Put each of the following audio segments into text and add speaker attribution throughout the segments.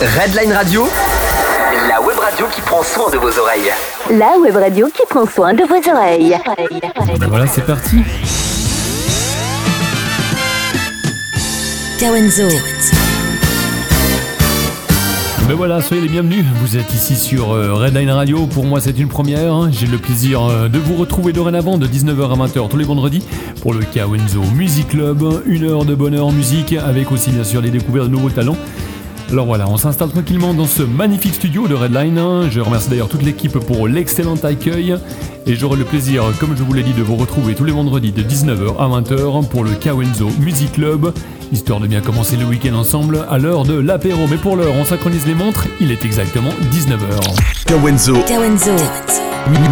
Speaker 1: Redline Radio, la web radio qui prend soin de vos oreilles.
Speaker 2: La web radio qui prend soin de vos oreilles.
Speaker 3: Ben voilà, c'est parti.
Speaker 4: Kawenzo.
Speaker 3: Ben voilà, soyez les bienvenus. Vous êtes ici sur euh, Redline Radio. Pour moi, c'est une première. J'ai le plaisir euh, de vous retrouver dorénavant de 19h à 20h tous les vendredis pour le Kawenzo Music Club. Une heure de bonheur en musique avec aussi bien sûr les découvertes de nouveaux talents. Alors voilà, on s'installe tranquillement dans ce magnifique studio de Redline. Je remercie d'ailleurs toute l'équipe pour l'excellent accueil. Et j'aurai le plaisir, comme je vous l'ai dit, de vous retrouver tous les vendredis de 19h à 20h pour le Kawenzo Music Club, histoire de bien commencer le week-end ensemble à l'heure de l'apéro. Mais pour l'heure, on synchronise les montres, il est exactement 19h.
Speaker 5: Kawenzo
Speaker 4: Kawenzo.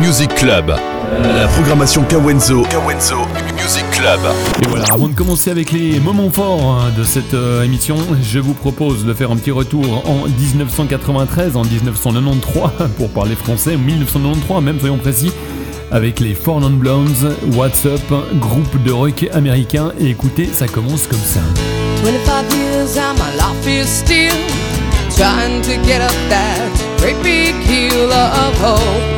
Speaker 5: Music Club. La programmation Kawenzo. Kawenzo Music Club.
Speaker 3: Et voilà, avant de commencer avec les moments forts hein, de cette euh, émission, je vous propose de faire un petit retour en 1993, en 1993, pour parler français, 1993 même, soyons précis, avec les Four Non Blondes, What's Up, groupe de rock américain. Et écoutez, ça commence comme ça.
Speaker 6: 25 years and my life is still trying to get up that great big hill of hope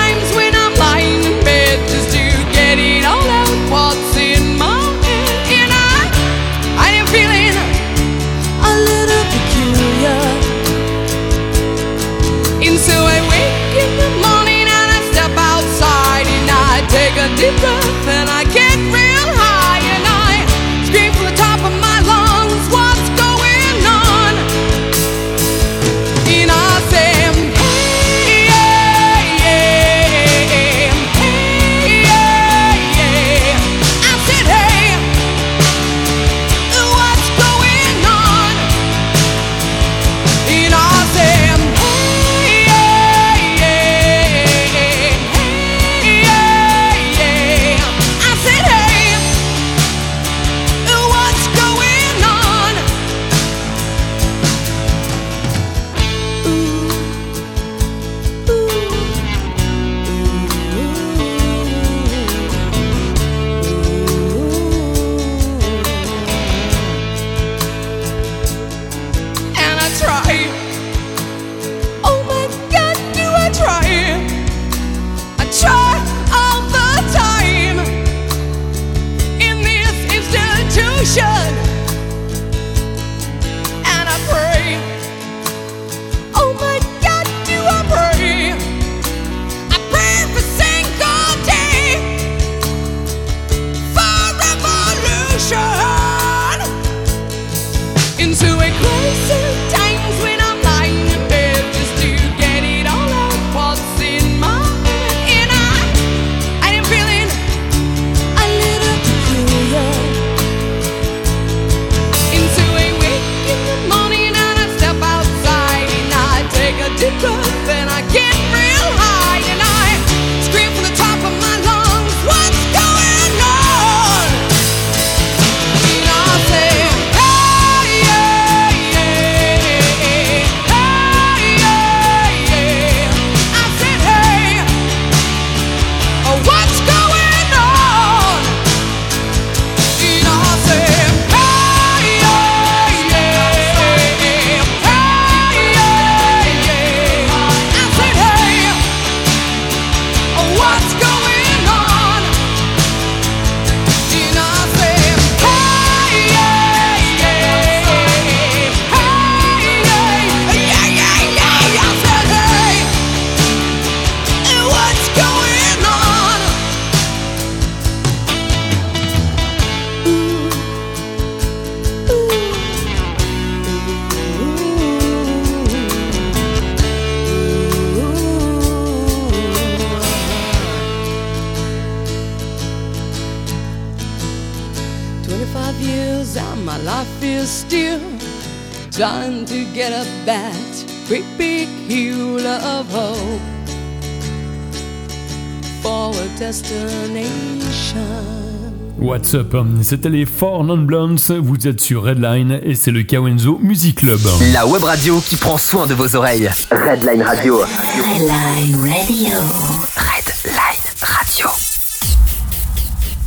Speaker 6: What's up
Speaker 3: C'était les Four Non Blondes, vous êtes sur Redline et c'est le Kawenzo Music Club.
Speaker 1: La web radio qui prend soin de vos oreilles. Redline Radio.
Speaker 2: Redline Radio.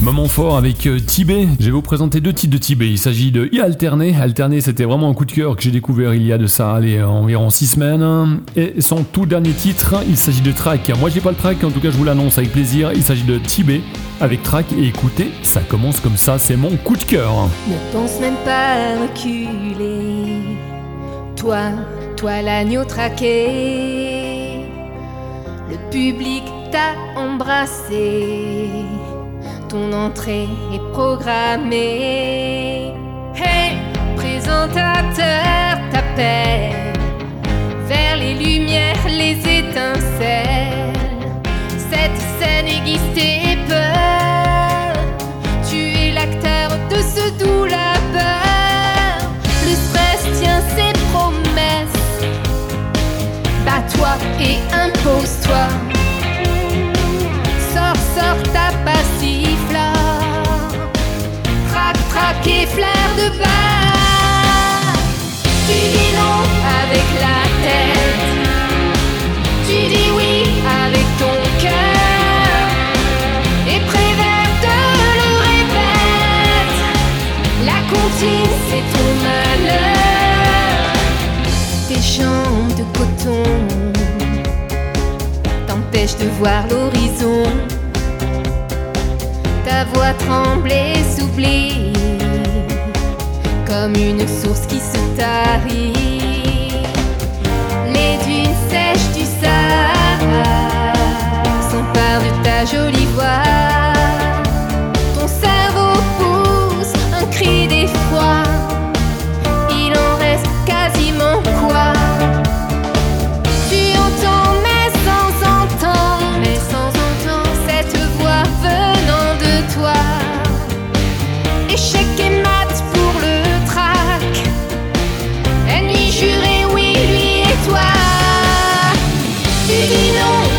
Speaker 3: Moment fort avec euh, Tibet. Je vais vous présenter deux titres de Tibet. Il s'agit de I Alterné. Alterné, c'était vraiment un coup de cœur que j'ai découvert il y a de ça, allez, environ 6 semaines. Et son tout dernier titre, il s'agit de Track. Moi, j'ai pas le track, en tout cas, je vous l'annonce avec plaisir. Il s'agit de Tibet avec Track. Et écoutez, ça commence comme ça, c'est mon coup de cœur.
Speaker 4: Ne pense même pas reculer. Toi, toi l'agneau traqué. Le public t'a embrassé. Ton entrée est programmée. Hey, présentateur t'appelle vers les lumières, les étincelles. Cette scène aiguise tes peurs. Tu es l'acteur de ce doux labeur. Le stress tient ses promesses. Bats-toi et impose-toi. Sors, sors ta Et flair de bas. Tu dis non avec la tête. Tu dis oui avec ton cœur. Et prévert le répète. La comptine, c'est ton malheur. Tes jambes de coton t'empêchent de voir l'horizon. Ta voix tremble et s'oublie comme une source qui se tarit. Les dunes sèches du Sahara s'emparent de ta jolie voix.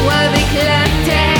Speaker 4: Non avec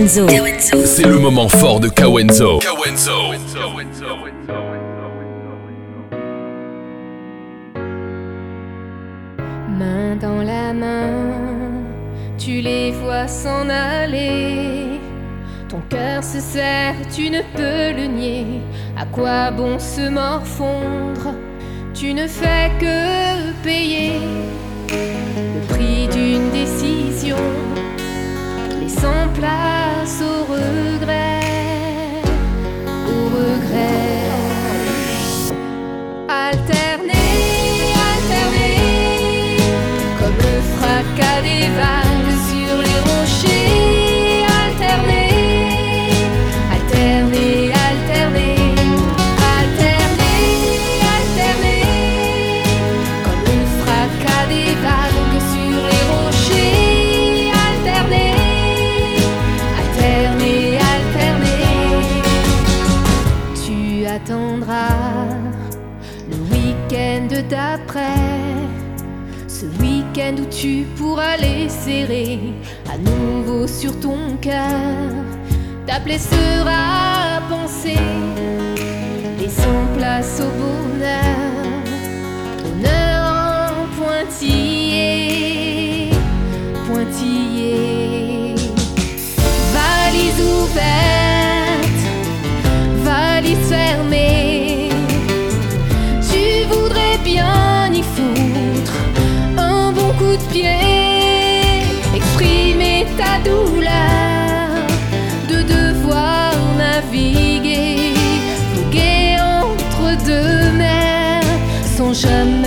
Speaker 2: Kawenzo.
Speaker 5: C'est le moment fort de Kawenzo. Kawenzo.
Speaker 4: Main dans la main, tu les vois s'en aller. Ton cœur se serre, tu ne peux le nier. À quoi bon se morfondre? Tu ne fais que payer le prix d'une décision, serrer à nouveau sur ton cœur. T'appeler sera penser, laissant place au bonheur. Bonheur en pointillé, sans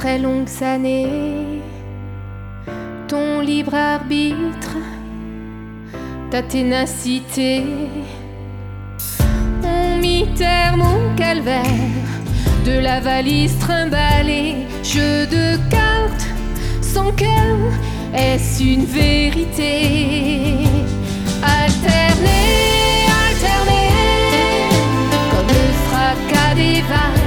Speaker 4: très longues années. Ton libre arbitre, ta ténacité ont mis terme au calvaire de la valise trimballée. Jeu de cartes sans cœur, est-ce une vérité? Alterner, alterner, comme le fracas des vagues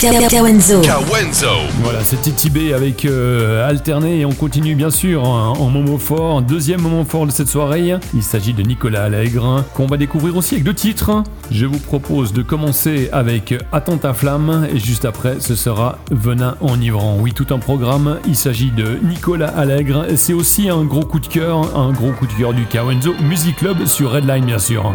Speaker 2: Kawenzo.
Speaker 1: Voilà, c'est Titibé avec euh, Alterné et on continue bien sûr en, en moment fort. Deuxième moment fort de cette soirée, il s'agit de Nicolas Allègre qu'on va découvrir aussi avec deux titres. Je vous propose de commencer avec Attends ta flamme et juste après ce sera Venin enivrant. Oui, tout un programme. Il s'agit de Nicolas Allègre. C'est aussi un gros coup de cœur, un gros coup de cœur du Kawenzo Music Club sur Redline bien sûr.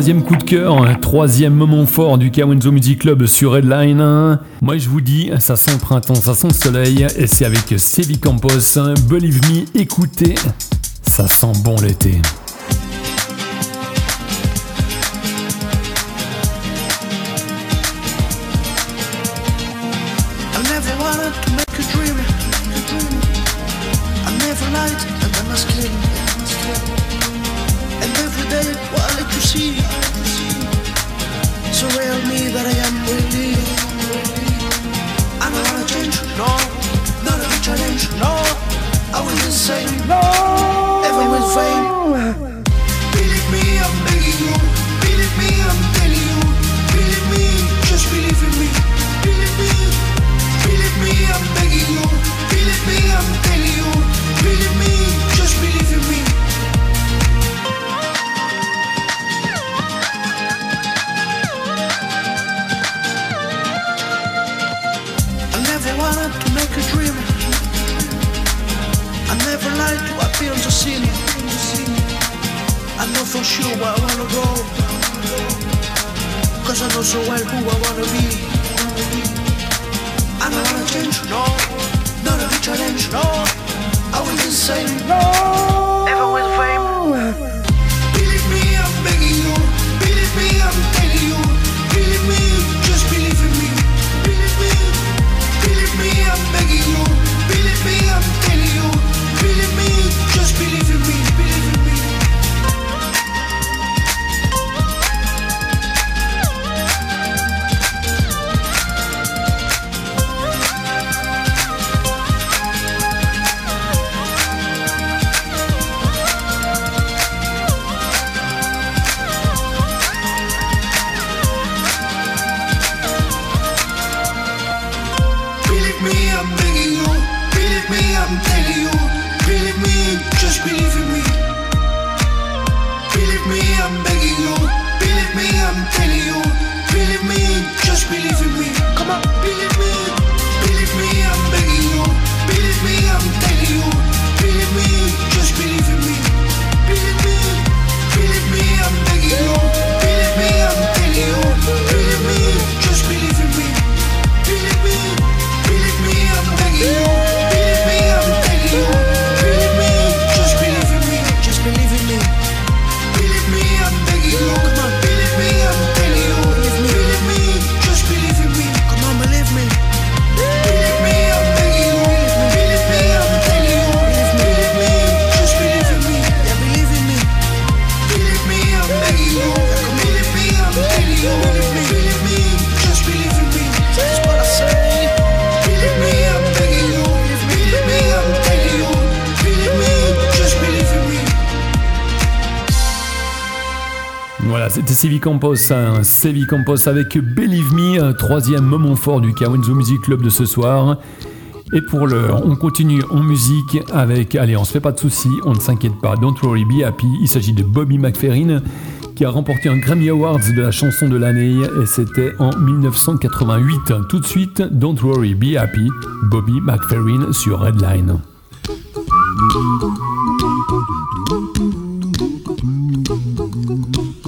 Speaker 7: troisième coup de cœur, hein, troisième moment fort du Kawenzo Music Club sur Redline. Moi je vous dis, ça sent le printemps, ça sent le soleil, et c'est avec Sevi Campos, hein. Believe Me, écoutez, ça sent bon l'été. Sevi Campos, hein, Campos avec Believe Me, troisième moment fort du Kawenzo Music Club de ce soir. Et pour l'heure, on continue en musique avec, allez, on se fait pas de soucis, on ne s'inquiète pas, Don't Worry Be Happy, il s'agit de Bobby McFerrin qui a remporté un Grammy Awards de la chanson de l'année et c'était en 1988. Tout de suite, Don't Worry Be Happy, Bobby McFerrin sur Redline.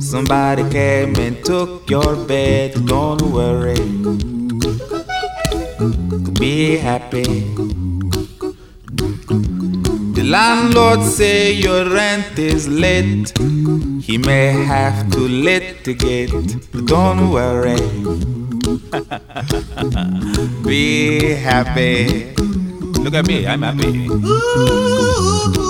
Speaker 8: Somebody came and took your bed, don't worry. Be happy. The landlord say your rent is late. He may have to litigate, but don't worry. Be happy. Look at me, I'm happy.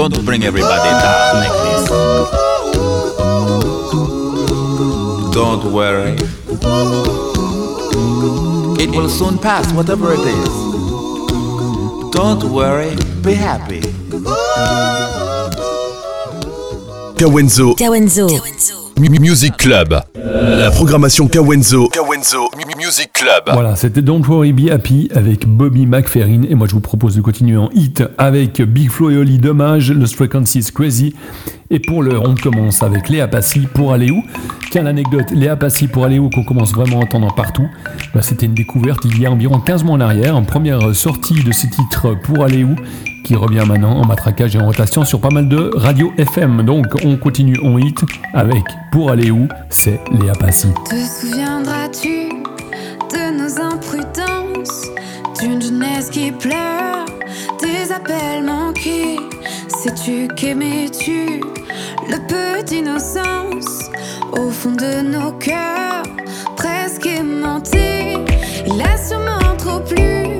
Speaker 8: Don't bring everybody down like this. Don't worry. It will soon pass, whatever it is. Don't worry, be happy.
Speaker 5: Kawenzo.
Speaker 2: Kawenzo.
Speaker 5: Music Club. La programmation Kawenzo. Kawenzo Music Club.
Speaker 3: Voilà, c'était Don't Worry Be Happy avec Bobby McFerrin. Et moi, je vous propose de continuer en hit avec Big Flo et Oli Dommage, Lost Frequencies Crazy. Et pour l'heure, on commence avec Léa Passy pour aller où Tiens, l'anecdote, Léa Passy pour aller où qu'on commence vraiment à entendre partout. Bah, c'était une découverte il y a environ 15 mois en arrière, en première sortie de ces titres pour aller où qui revient maintenant en matraquage et en rotation sur pas mal de radio FM. Donc on continue en hit avec Pour aller où c'est Léa Passy.
Speaker 9: Te souviendras-tu nos imprudences, d'une jeunesse qui pleure, des appels manqués. Sais-tu qu'aimais-tu le peu d'innocence? Au fond de nos cœurs, presque aimantés Il a sûrement trop plu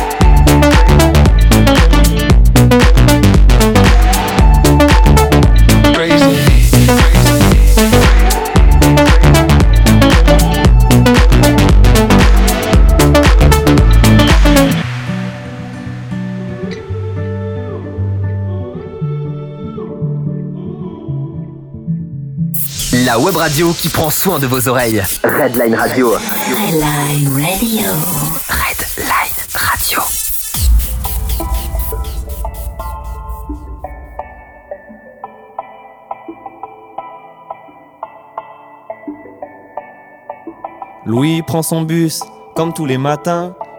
Speaker 1: web radio qui prend soin de vos oreilles. Redline Radio.
Speaker 2: Redline Radio.
Speaker 1: Redline Radio.
Speaker 10: Louis prend son bus, comme tous les matins.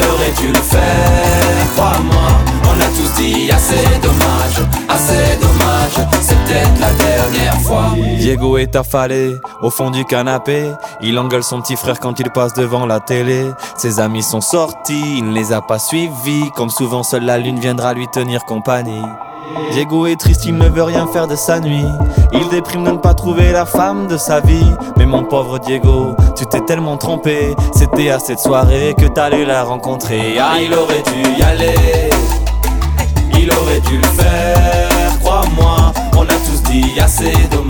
Speaker 10: Aurait dû le faire, crois-moi. On a tous dit assez dommage, assez dommage. C'est peut-être la dernière fois. Diego est affalé au fond du canapé. Il engueule son petit frère quand il passe devant la télé. Ses amis sont sortis, il ne les a pas suivis. Comme souvent, seule la lune viendra lui tenir compagnie. Diego est triste, il ne veut rien faire de sa nuit. Il déprime de ne pas trouver la femme de sa vie. Mais mon pauvre Diego, tu t'es tellement trompé. C'était à cette soirée que t'allais la rencontrer. Ah, il aurait dû y aller. Il aurait dû le faire, crois-moi. On a tous dit assez dommage,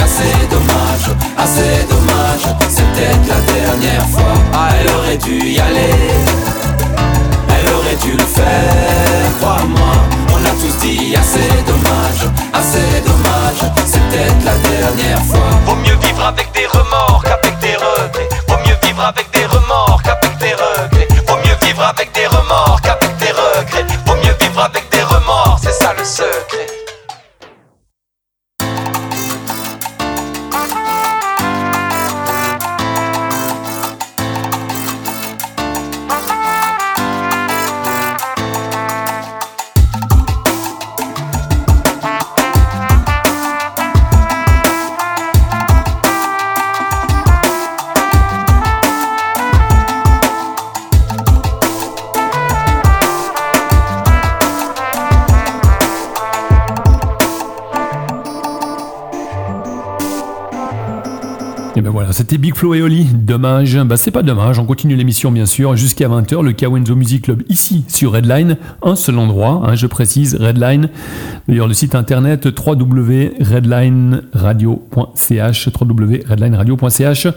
Speaker 10: assez dommage, assez dommage, c'est peut-être la dernière fois. Ah, elle aurait dû y aller, elle aurait dû le faire, crois-moi. On a tous dit assez dommage, assez dommage, c'est peut-être la dernière fois.
Speaker 11: Vaut mieux vivre avec des remords qu'avec des regrets. Vaut mieux vivre avec des remords
Speaker 3: c'était Big Flo et Oli. Dommage. Bah c'est pas dommage, on continue l'émission bien sûr jusqu'à 20h, le Kawenzo Music Club ici sur Redline, un seul endroit, hein, je précise, Redline. D'ailleurs le site internet www.redlineradio.ch www.redlineradio.ch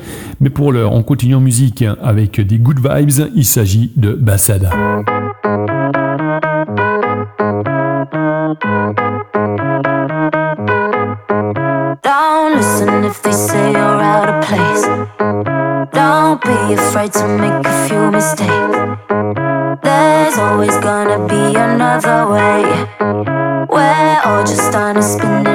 Speaker 3: Mais pour l'heure, on continue en musique avec des good vibes, il s'agit de Bassada.
Speaker 12: Afraid to make a few mistakes. There's always gonna be another way. We're all just on a spinning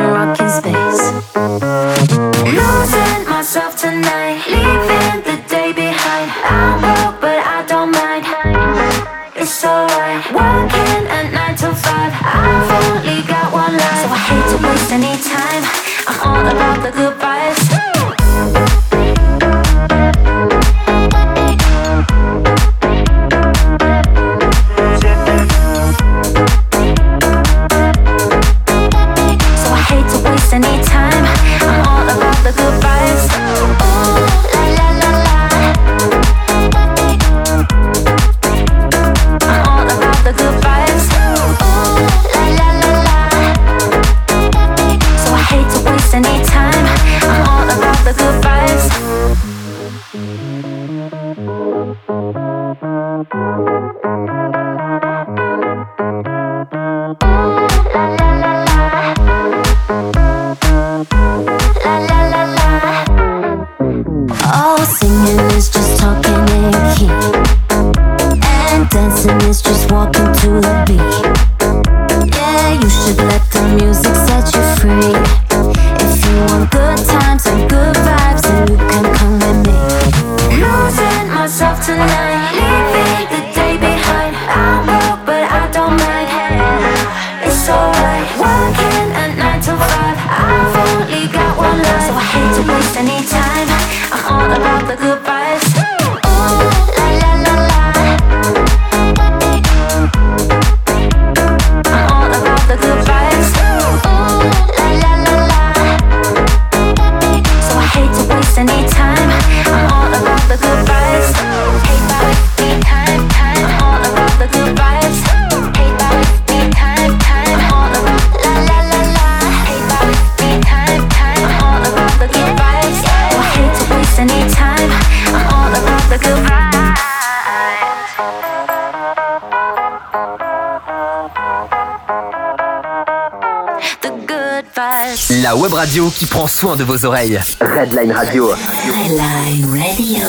Speaker 1: radio qui prend soin de vos oreilles. Redline Radio.
Speaker 2: Redline Radio.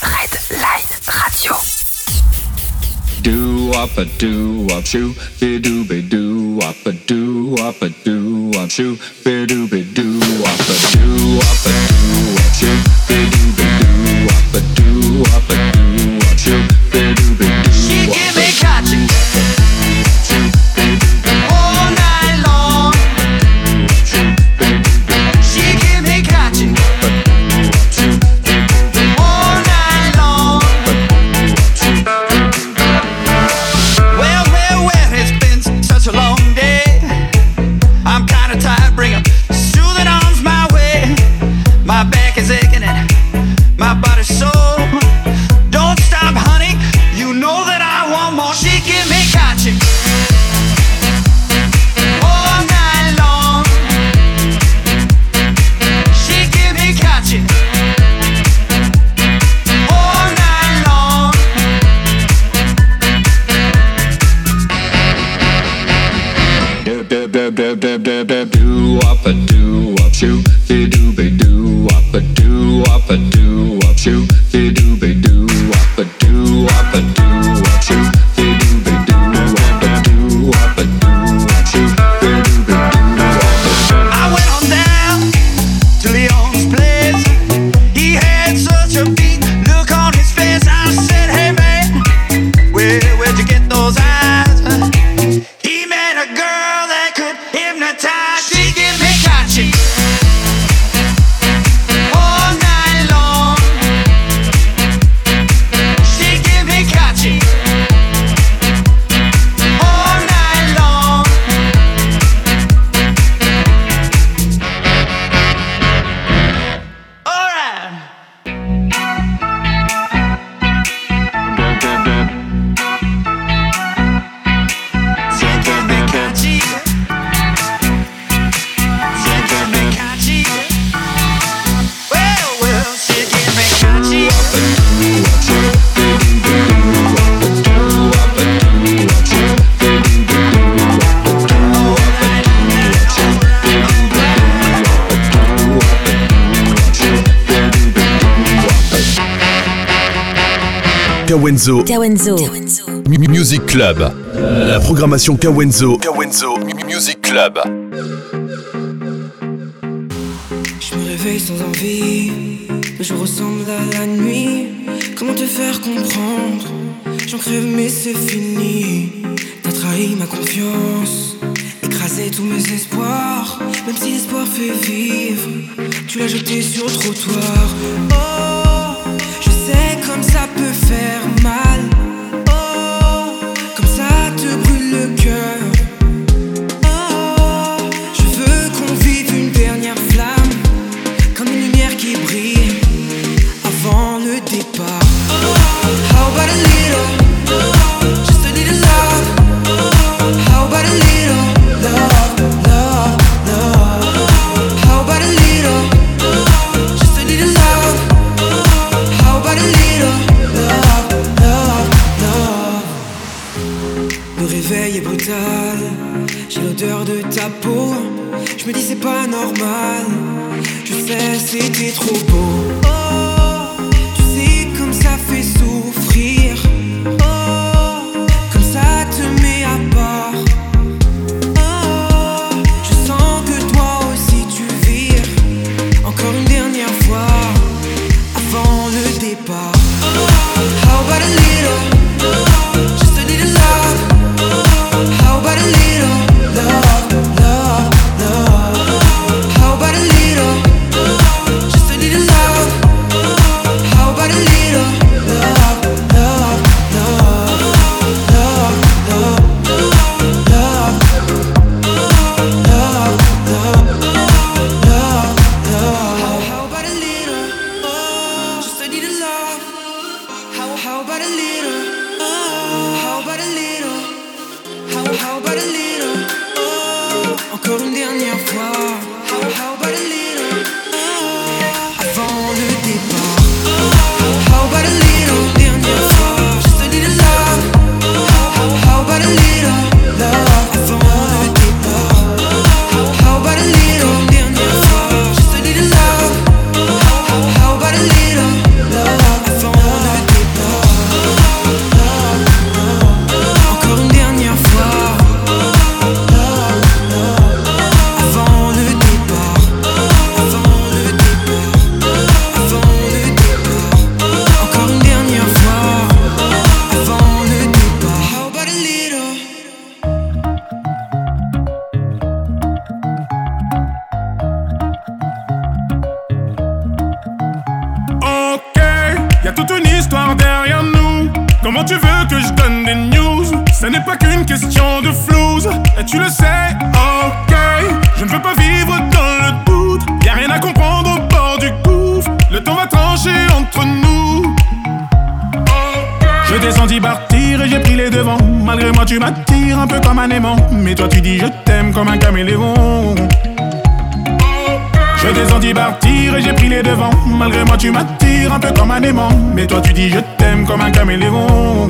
Speaker 1: Redline Radio.
Speaker 13: Do up a do up shoo be do be do up a do up a do up shoo be do be do up a do up a do up shoo be do be do up a do up a do
Speaker 5: La programmation Kawenzo. Kawenzo Music Club.
Speaker 7: Je me réveille sans envie. mais je ressemble à la nuit. Comment te faire comprendre? J'en crève, mais c'est fini. T'as trahi ma confiance. Écrasé tous mes espoirs. Même si l'espoir fait vivre, tu l'as jeté sur le trottoir. Oh
Speaker 14: Mais toi, tu dis je t'aime comme un caméléon. Je t'ai senti partir et j'ai pris les devants. Malgré moi, tu m'attires un peu comme un aimant. Mais toi, tu dis je t'aime comme un caméléon.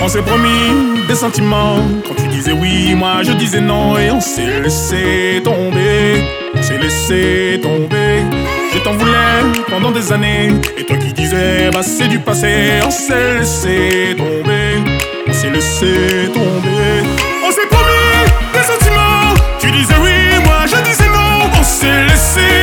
Speaker 14: On s'est promis des sentiments. Quand tu disais oui, moi je disais non. Et on s'est laissé tomber. On s'est laissé tomber. Je t'en voulais pendant des années. Et toi qui disais, bah c'est du passé. On s'est laissé tomber. On s'est laissé tomber. On s'est promis des sentiments. Tu disais oui, moi je disais non. On s'est laissé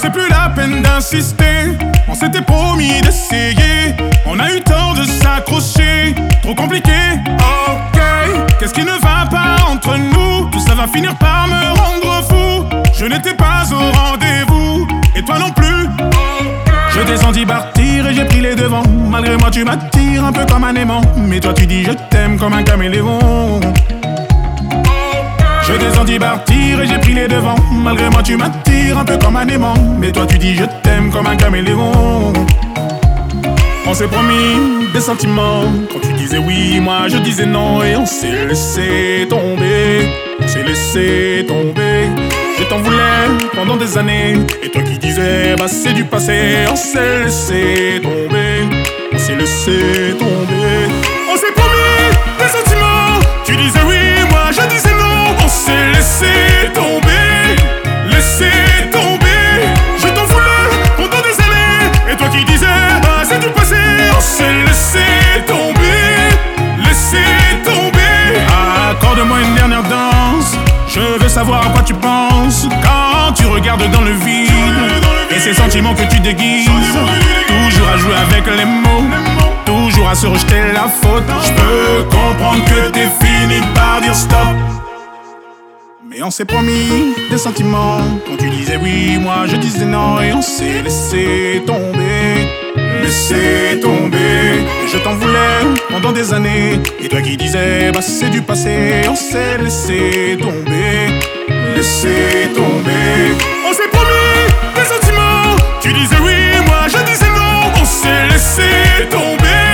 Speaker 14: c'est plus la peine d'insister. On s'était promis d'essayer. On a eu tort de s'accrocher. Trop compliqué. Ok, qu'est-ce qui ne va pas entre nous? Tout ça va finir par me rendre fou. Je n'étais pas au rendez-vous. Et toi non plus. Je t'ai senti partir et j'ai pris les devants. Malgré moi, tu m'attires un peu comme un aimant. Mais toi, tu dis je t'aime comme un caméléon. Je senti partir et j'ai pris les devants. Malgré moi, tu m'attires un peu comme un aimant. Mais toi, tu dis je t'aime comme un caméléon. On s'est promis des sentiments. Quand tu disais oui, moi je disais non. Et on s'est laissé tomber. On s'est laissé tomber. Je t'en voulais pendant des années. Et toi qui disais, bah c'est du passé. On s'est laissé tomber. On s'est laissé tomber. On s'est promis des sentiments. Tu disais oui, laissé tomber. Laissé tomber. Je t'en voulais pendant des années. Et toi qui disais, bah c'est du passé. On tomber. Laissé tomber. Accorde-moi une dernière danse. Je veux savoir à quoi tu penses quand tu regardes dans le vide. Et ces sentiments que tu déguises. Toujours à jouer avec les mots. Toujours à se rejeter la faute. Je peux comprendre que t'es fini par dire stop. Mais on s'est promis des sentiments. Quand tu disais oui, moi je disais non. Et on s'est laissé tomber. Laissé tomber. Et je t'en voulais pendant des années. Et toi qui disais, bah c'est du passé. On s'est laissé tomber. Laissé tomber. On s'est promis des sentiments. Tu disais oui, moi je disais non. On s'est laissé tomber.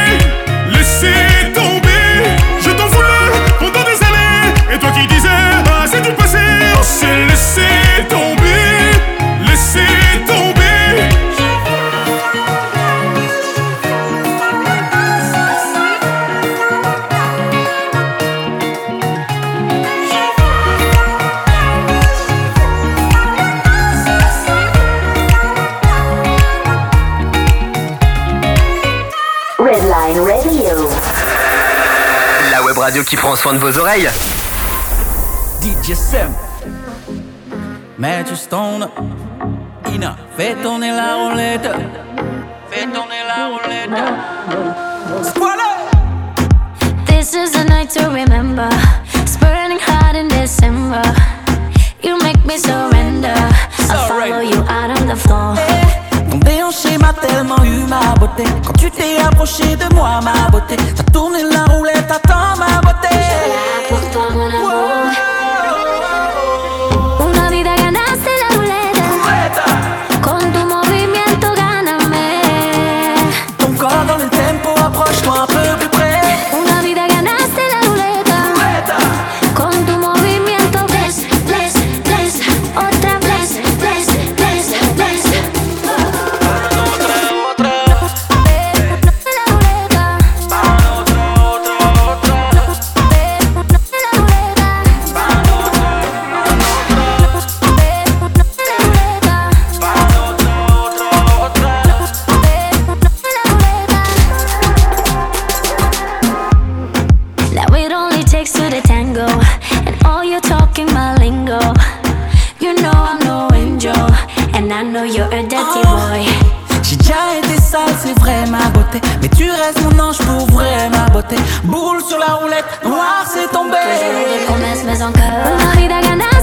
Speaker 14: Qui
Speaker 1: prend soin de vos oreilles.
Speaker 15: DJ Sam Magic Stone Ina Fais tourner la roulette Fais tourner la roulette
Speaker 12: This is a night to remember. It's burning hot in December. You make me surrender. I'll follow you out on the floor.
Speaker 15: Ton déhanché m'a tellement eu ma beauté Quand tu t'es approché de moi ma beauté T'as tourné la roulette, attends ma beauté
Speaker 12: Pour toi mon amour. Know you're a dirty boy.
Speaker 15: J'ai déjà été sale, c'est vrai ma beauté. Mais tu restes mon ange pour vrai ma beauté. Boule sur la roulette, noir c'est tombé.
Speaker 12: Promesas me son cara. Una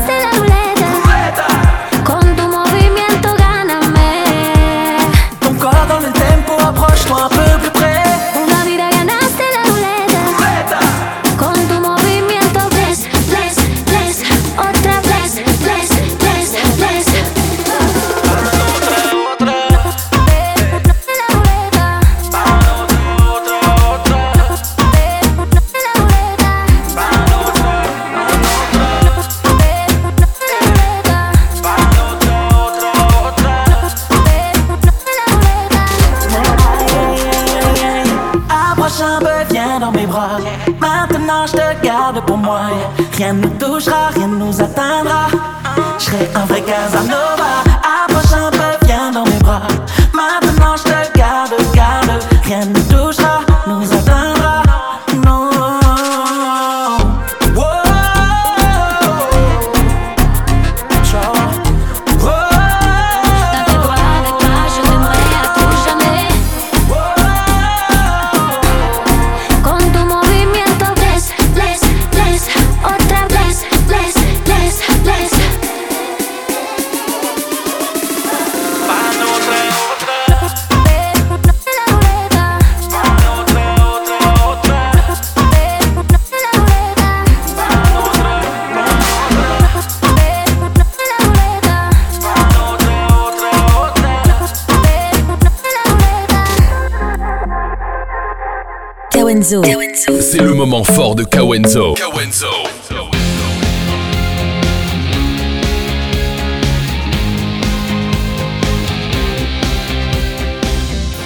Speaker 5: C'est le moment fort de Kawenzo.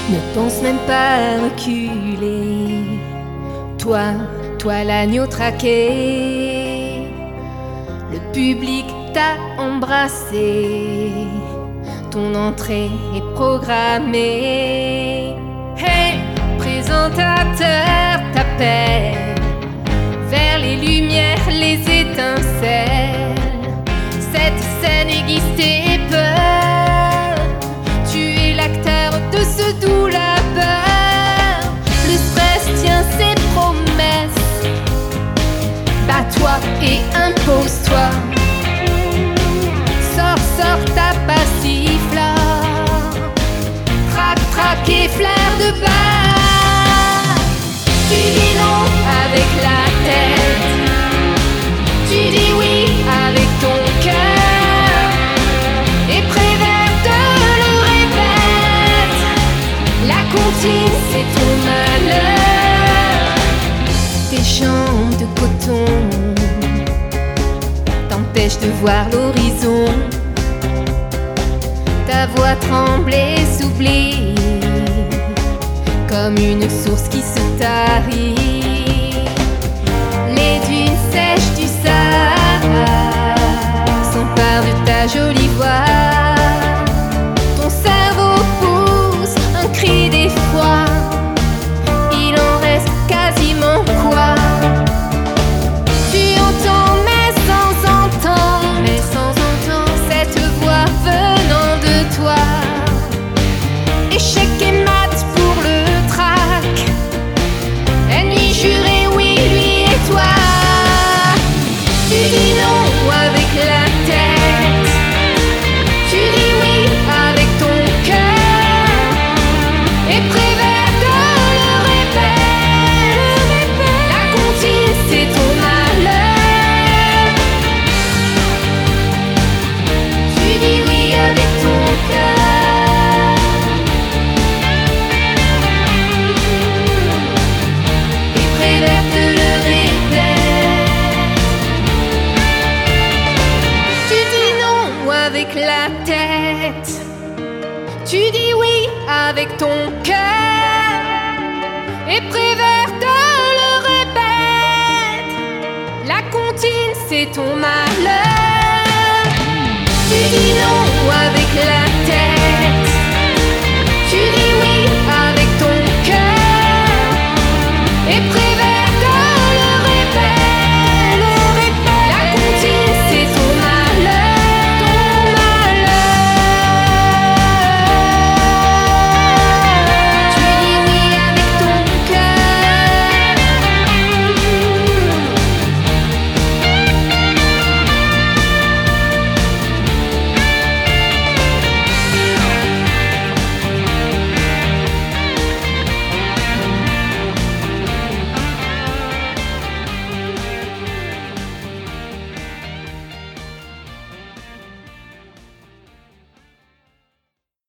Speaker 4: Ne pense même pas reculer. Toi, toi l'agneau traqué. Le public t'a embrassé. Ton entrée est programmée. Hey! cantateur t'appelle vers les lumières, les étincelles. Cette scène aiguiste et peur, tu es l'acteur de ce doux labeur. Le stress tient ses promesses. Bats-toi et impose-toi. Sors, sors ta passiflore. Trac, trac et flair de bas. Tu dis non avec la tête. Tu dis oui avec ton cœur Et préverte le répète. La contine c'est ton malheur. Tes champs de coton t'empêchent de voir l'horizon. Ta voix tremble et s'oublie comme une source qui se tarit. Les dunes sèches du Sahara s'emparent de ta jolie voix.